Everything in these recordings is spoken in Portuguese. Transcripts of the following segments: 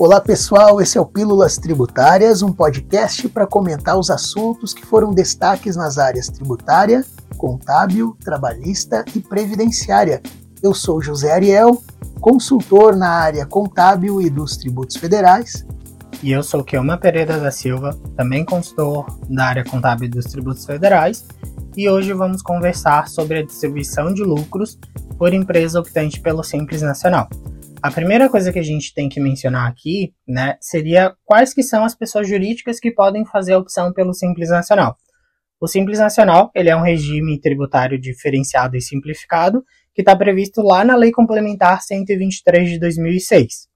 Olá pessoal, esse é o Pílulas Tributárias, um podcast para comentar os assuntos que foram destaques nas áreas tributária, contábil, trabalhista e previdenciária. Eu sou José Ariel, consultor na área contábil e dos tributos federais. E eu sou Kelma Pereira da Silva, também consultor da área contábil e dos tributos federais. E hoje vamos conversar sobre a distribuição de lucros por empresa optante pelo Simples Nacional. A primeira coisa que a gente tem que mencionar aqui, né, seria quais que são as pessoas jurídicas que podem fazer a opção pelo Simples Nacional. O Simples Nacional, ele é um regime tributário diferenciado e simplificado que está previsto lá na Lei Complementar 123 de 2006.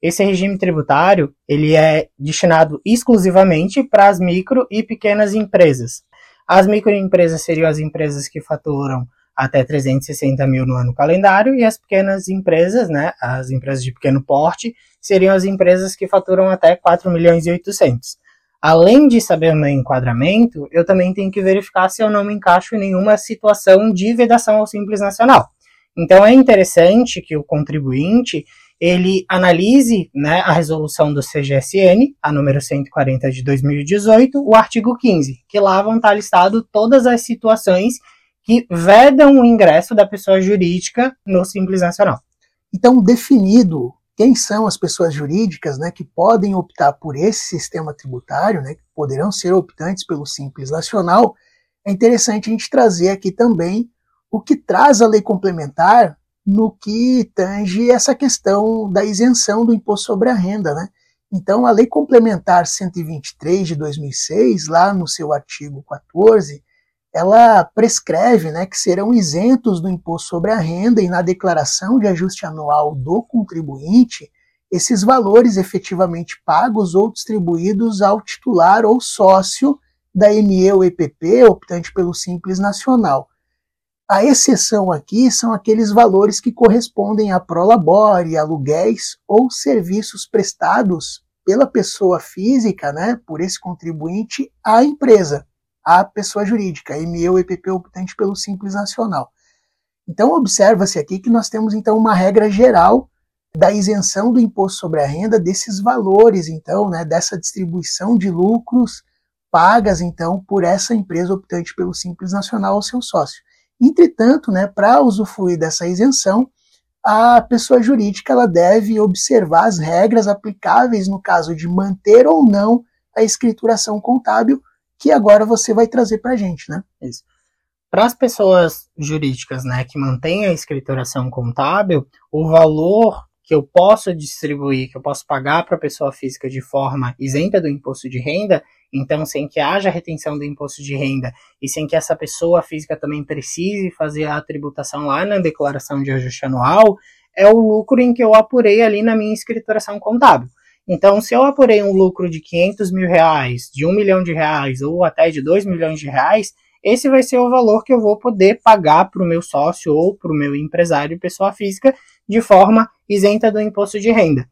Esse regime tributário, ele é destinado exclusivamente para as micro e pequenas empresas. As microempresas seriam as empresas que faturam até 360 mil no ano calendário, e as pequenas empresas, né, as empresas de pequeno porte, seriam as empresas que faturam até 4 milhões e 800. Além de saber o meu enquadramento, eu também tenho que verificar se eu não me encaixo em nenhuma situação de vedação ao Simples Nacional. Então é interessante que o contribuinte ele analise né, a resolução do CGSN, a número 140 de 2018, o artigo 15, que lá vão estar listadas todas as situações que vedam o ingresso da pessoa jurídica no Simples Nacional. Então, definido quem são as pessoas jurídicas né, que podem optar por esse sistema tributário, né, que poderão ser optantes pelo Simples Nacional, é interessante a gente trazer aqui também o que traz a lei complementar no que tange essa questão da isenção do imposto sobre a renda. Né? Então, a lei complementar 123 de 2006, lá no seu artigo 14, ela prescreve né, que serão isentos do imposto sobre a renda e na declaração de ajuste anual do contribuinte esses valores efetivamente pagos ou distribuídos ao titular ou sócio da ME ou EPP, optante pelo Simples Nacional. A exceção aqui são aqueles valores que correspondem a prolabore, aluguéis ou serviços prestados pela pessoa física, né, por esse contribuinte, à empresa a pessoa jurídica, ME EPP optante pelo Simples Nacional. Então observa-se aqui que nós temos então uma regra geral da isenção do imposto sobre a renda desses valores, então, né, dessa distribuição de lucros pagas então por essa empresa optante pelo Simples Nacional ao seu sócio. Entretanto, né, para usufruir dessa isenção, a pessoa jurídica ela deve observar as regras aplicáveis no caso de manter ou não a escrituração contábil que agora você vai trazer para a gente, né? Isso. Para as pessoas jurídicas, né, que mantêm a escrituração contábil, o valor que eu posso distribuir, que eu posso pagar para a pessoa física de forma isenta do imposto de renda, então sem que haja retenção do imposto de renda e sem que essa pessoa física também precise fazer a tributação lá na declaração de ajuste anual, é o lucro em que eu apurei ali na minha escrituração contábil. Então, se eu apurei um lucro de 500 mil reais, de 1 milhão de reais ou até de 2 milhões de reais, esse vai ser o valor que eu vou poder pagar para o meu sócio ou para o meu empresário pessoa física de forma isenta do imposto de renda.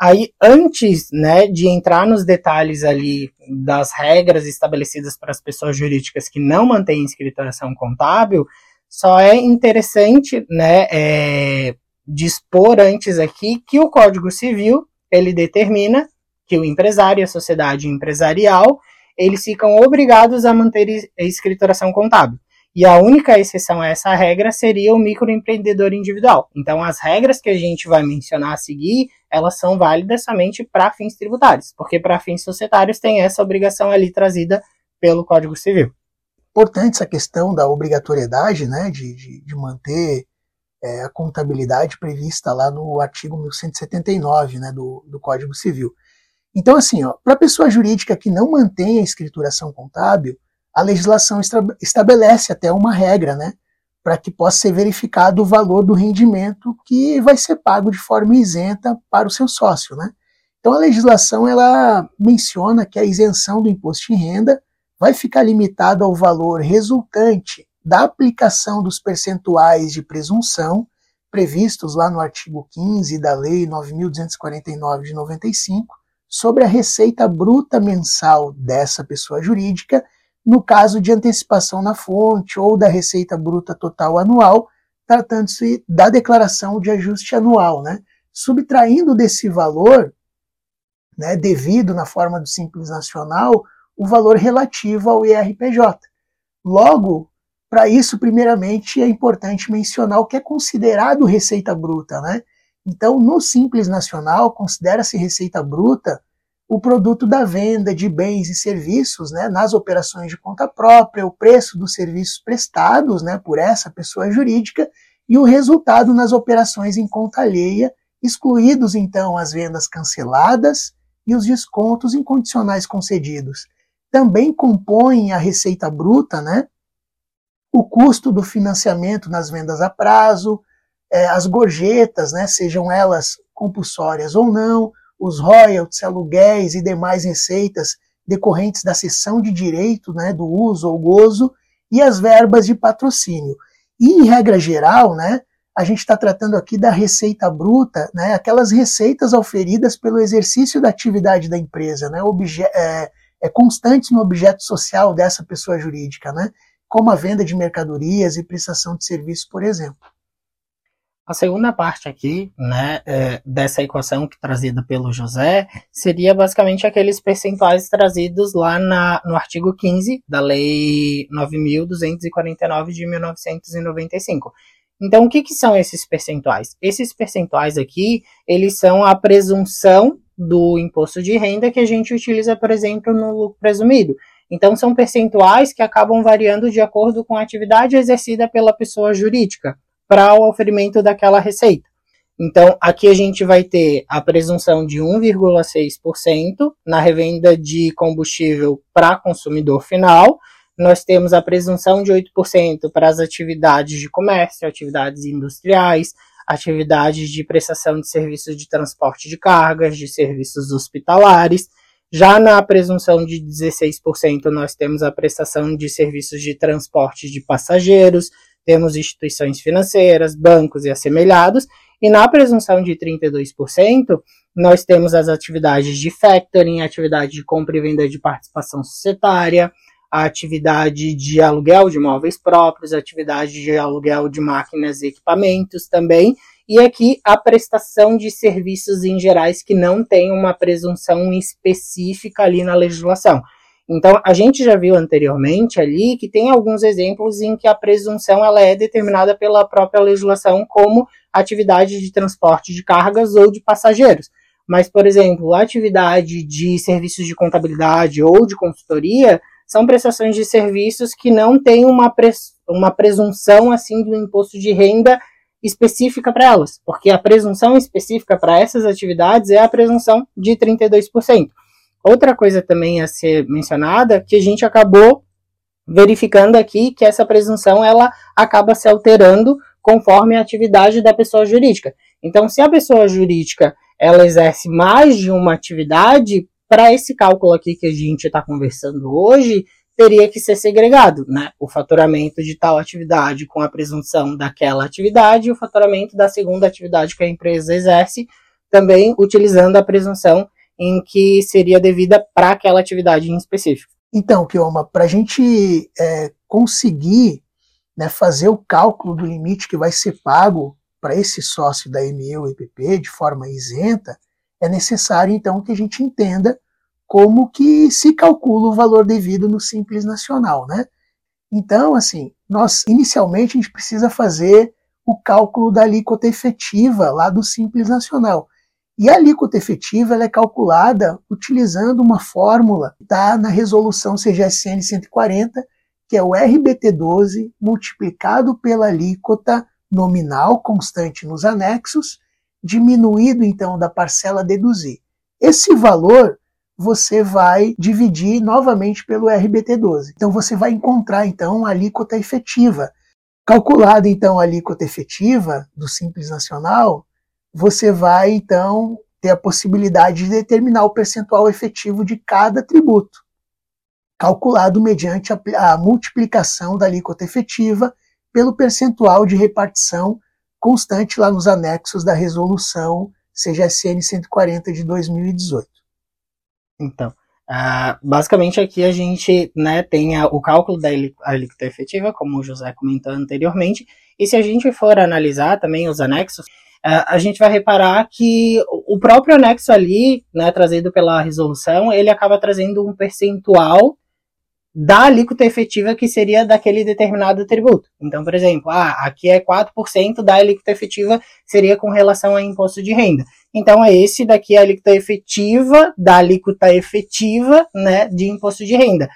Aí, antes né, de entrar nos detalhes ali das regras estabelecidas para as pessoas jurídicas que não mantêm escrituração contábil, só é interessante né, é, dispor antes aqui que o Código Civil ele determina que o empresário e a sociedade empresarial eles ficam obrigados a manter a escrituração contábil. E a única exceção a essa regra seria o microempreendedor individual. Então, as regras que a gente vai mencionar a seguir, elas são válidas somente para fins tributários, porque para fins societários tem essa obrigação ali trazida pelo Código Civil. Importante essa questão da obrigatoriedade, né, de, de, de manter é, a contabilidade prevista lá no artigo 1179 né, do, do Código Civil. Então, assim, para a pessoa jurídica que não mantém a escrituração contábil, a legislação estabelece até uma regra, né, para que possa ser verificado o valor do rendimento que vai ser pago de forma isenta para o seu sócio, né. Então, a legislação ela menciona que a isenção do imposto de renda vai ficar limitada ao valor resultante da aplicação dos percentuais de presunção previstos lá no artigo 15 da Lei 9.249 de 95 sobre a receita bruta mensal dessa pessoa jurídica no caso de antecipação na fonte ou da receita bruta total anual, tratando-se da declaração de ajuste anual, né? Subtraindo desse valor né, devido na forma do Simples Nacional o valor relativo ao IRPJ. Logo, para isso, primeiramente, é importante mencionar o que é considerado receita bruta. Né? Então, no Simples Nacional, considera-se receita bruta o produto da venda de bens e serviços né, nas operações de conta própria, o preço dos serviços prestados né, por essa pessoa jurídica e o resultado nas operações em conta alheia, excluídos então as vendas canceladas e os descontos incondicionais concedidos. Também compõem a receita bruta né, o custo do financiamento nas vendas a prazo, é, as gorjetas, né, sejam elas compulsórias ou não, os royalties, aluguéis e demais receitas decorrentes da cessão de direito né, do uso ou gozo e as verbas de patrocínio. E, em regra geral, né, a gente está tratando aqui da receita bruta, né, aquelas receitas auferidas pelo exercício da atividade da empresa, né, é, é constantes no objeto social dessa pessoa jurídica, né, como a venda de mercadorias e prestação de serviços, por exemplo. A segunda parte aqui, né, é, dessa equação que trazida pelo José, seria basicamente aqueles percentuais trazidos lá na, no artigo 15 da Lei 9.249 de 1995. Então, o que, que são esses percentuais? Esses percentuais aqui, eles são a presunção do imposto de renda que a gente utiliza, por exemplo, no lucro presumido. Então, são percentuais que acabam variando de acordo com a atividade exercida pela pessoa jurídica para o oferimento daquela receita. Então, aqui a gente vai ter a presunção de 1,6% na revenda de combustível para consumidor final. Nós temos a presunção de 8% para as atividades de comércio, atividades industriais, atividades de prestação de serviços de transporte de cargas, de serviços hospitalares. Já na presunção de 16%, nós temos a prestação de serviços de transporte de passageiros, temos instituições financeiras, bancos e assemelhados, e na presunção de 32%, nós temos as atividades de factoring, atividade de compra e venda de participação societária, a atividade de aluguel de imóveis próprios, atividade de aluguel de máquinas e equipamentos também, e aqui a prestação de serviços em gerais que não tem uma presunção específica ali na legislação. Então, a gente já viu anteriormente ali que tem alguns exemplos em que a presunção ela é determinada pela própria legislação como atividade de transporte de cargas ou de passageiros. Mas, por exemplo, a atividade de serviços de contabilidade ou de consultoria são prestações de serviços que não têm uma, pres uma presunção assim do imposto de renda específica para elas, porque a presunção específica para essas atividades é a presunção de 32%. Outra coisa também a ser mencionada, que a gente acabou verificando aqui que essa presunção ela acaba se alterando conforme a atividade da pessoa jurídica. Então, se a pessoa jurídica ela exerce mais de uma atividade, para esse cálculo aqui que a gente está conversando hoje, teria que ser segregado, né? O faturamento de tal atividade com a presunção daquela atividade e o faturamento da segunda atividade que a empresa exerce, também utilizando a presunção em que seria devida para aquela atividade em específico. Então, Kioma, para a gente é, conseguir né, fazer o cálculo do limite que vai ser pago para esse sócio da MU EPP de forma isenta, é necessário então que a gente entenda como que se calcula o valor devido no Simples Nacional, né? Então, assim, nós inicialmente a gente precisa fazer o cálculo da alíquota efetiva lá do Simples Nacional. E a alíquota efetiva é calculada utilizando uma fórmula tá, na resolução CGSN 140, que é o RBT12 multiplicado pela alíquota nominal constante nos anexos, diminuído então da parcela deduzir. Esse valor você vai dividir novamente pelo RBT12. Então você vai encontrar então a alíquota efetiva. Calculada então a alíquota efetiva do Simples Nacional, você vai então ter a possibilidade de determinar o percentual efetivo de cada tributo, calculado mediante a, a multiplicação da alíquota efetiva pelo percentual de repartição constante lá nos anexos da resolução CGSN 140 de 2018. Então, uh, basicamente aqui a gente né, tem a, o cálculo da alíquota efetiva, como o José comentou anteriormente, e se a gente for analisar também os anexos, é, a gente vai reparar que o próprio anexo ali, né, trazido pela resolução, ele acaba trazendo um percentual da alíquota efetiva que seria daquele determinado tributo. Então, por exemplo, ah, aqui é 4% da alíquota efetiva seria com relação a imposto de renda. Então, é esse daqui a alíquota efetiva da alíquota efetiva né, de imposto de renda.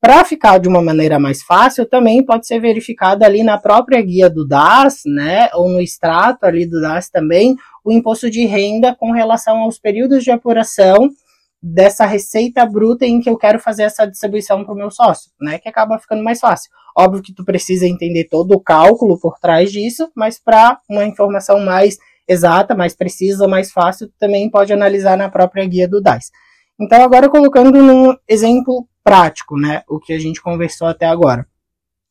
Para ficar de uma maneira mais fácil, também pode ser verificado ali na própria guia do DAS, né, ou no extrato ali do DAS também, o imposto de renda com relação aos períodos de apuração dessa receita bruta em que eu quero fazer essa distribuição para o meu sócio, né? Que acaba ficando mais fácil. Óbvio que tu precisa entender todo o cálculo por trás disso, mas para uma informação mais exata, mais precisa, mais fácil, também pode analisar na própria guia do DAS. Então, agora colocando num exemplo prático, né? O que a gente conversou até agora.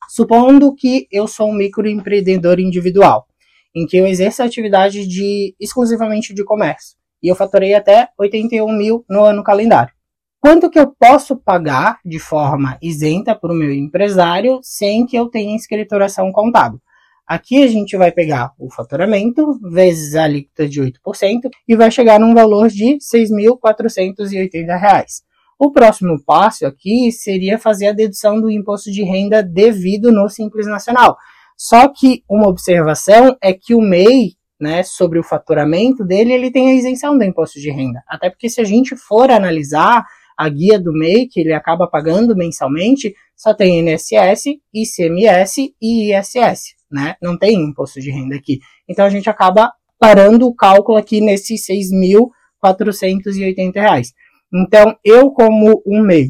Supondo que eu sou um microempreendedor individual, em que eu exerço a atividade de exclusivamente de comércio e eu faturei até 81 mil no ano calendário. Quanto que eu posso pagar de forma isenta para o meu empresário sem que eu tenha escrituração contábil? Aqui a gente vai pegar o faturamento vezes a alíquota de 8% e vai chegar num valor de R$ 6.480. O próximo passo aqui seria fazer a dedução do imposto de renda devido no Simples Nacional. Só que uma observação é que o MEI né, sobre o faturamento dele, ele tem a isenção do imposto de renda. Até porque se a gente for analisar a guia do MEI, que ele acaba pagando mensalmente, só tem INSS, ICMS e ISS, né? Não tem imposto de renda aqui. Então a gente acaba parando o cálculo aqui nesses R$ 6.480. Então, eu como um MEI,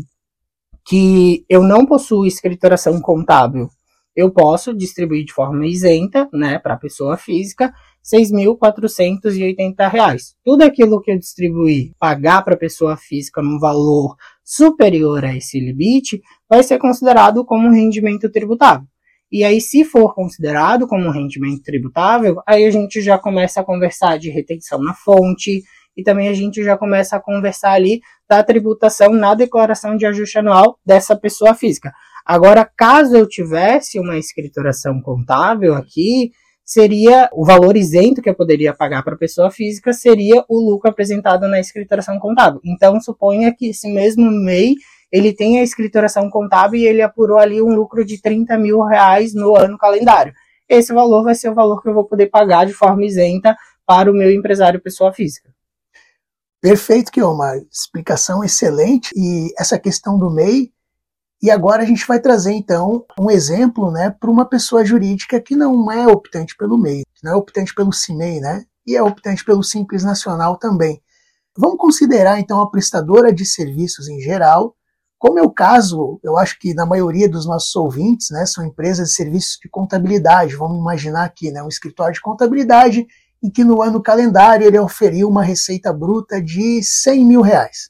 que eu não possuo escrituração contábil, eu posso distribuir de forma isenta, né, para pessoa física, 6.480 reais. Tudo aquilo que eu distribuir, pagar para pessoa física num valor superior a esse limite, vai ser considerado como um rendimento tributável. E aí, se for considerado como um rendimento tributável, aí a gente já começa a conversar de retenção na fonte, e também a gente já começa a conversar ali da tributação na declaração de ajuste anual dessa pessoa física. Agora, caso eu tivesse uma escrituração contábil aqui, seria o valor isento que eu poderia pagar para a pessoa física seria o lucro apresentado na escrituração contábil. Então, suponha que esse mesmo MEI ele tem a escrituração contábil e ele apurou ali um lucro de 30 mil reais no ano calendário. Esse valor vai ser o valor que eu vou poder pagar de forma isenta para o meu empresário pessoa física. Perfeito, Kioma. Explicação excelente. E essa questão do MEI e agora a gente vai trazer então um exemplo né, para uma pessoa jurídica que não é optante pelo MEI, não é optante pelo CIMEI, né? E é optante pelo Simples Nacional também. Vamos considerar então a prestadora de serviços em geral, como é o caso, eu acho que na maioria dos nossos ouvintes, né, são empresas de serviços de contabilidade. Vamos imaginar aqui, né, um escritório de contabilidade em que no ano calendário ele oferiu uma receita bruta de 100 mil reais.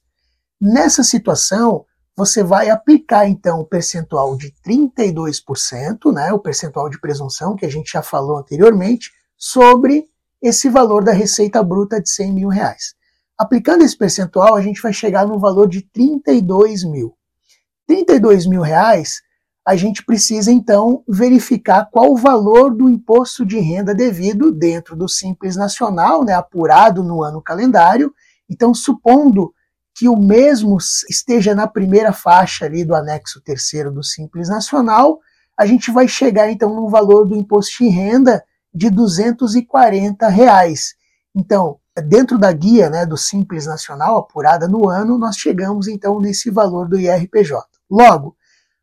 Nessa situação, você vai aplicar então o percentual de 32%, né, o percentual de presunção que a gente já falou anteriormente, sobre esse valor da receita bruta de 100 mil reais. Aplicando esse percentual, a gente vai chegar no valor de 32 mil. 32 mil reais, a gente precisa então verificar qual o valor do imposto de renda devido dentro do Simples Nacional, né, apurado no ano calendário. Então, supondo que o mesmo esteja na primeira faixa ali do anexo terceiro do Simples Nacional, a gente vai chegar então no valor do imposto de renda de 240 reais. Então, dentro da guia né, do Simples Nacional, apurada no ano, nós chegamos então nesse valor do IRPJ. Logo,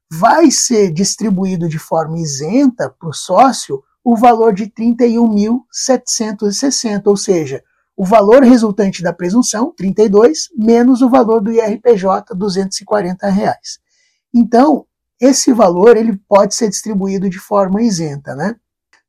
vai ser distribuído de forma isenta para o sócio o valor de 31.760, ou seja, o valor resultante da presunção, 32, menos o valor do IRPJ, 240 reais. Então, esse valor ele pode ser distribuído de forma isenta, né?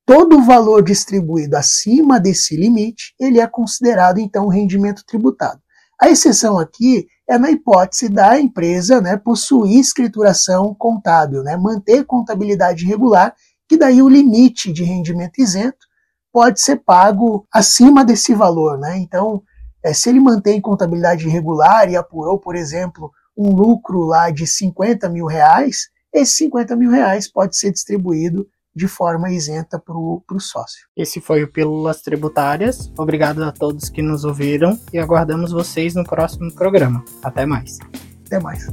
Todo valor distribuído acima desse limite, ele é considerado então rendimento tributado. A exceção aqui é na hipótese da empresa né, possuir escrituração contábil, né, manter contabilidade regular, que daí o limite de rendimento isento pode ser pago acima desse valor. Né? Então, é, se ele mantém contabilidade regular e apurou, por exemplo, um lucro lá de 50 mil reais, esses 50 mil reais pode ser distribuído de forma isenta para o sócio. Esse foi o Pílulas Tributárias. Obrigado a todos que nos ouviram e aguardamos vocês no próximo programa. Até mais. Até mais.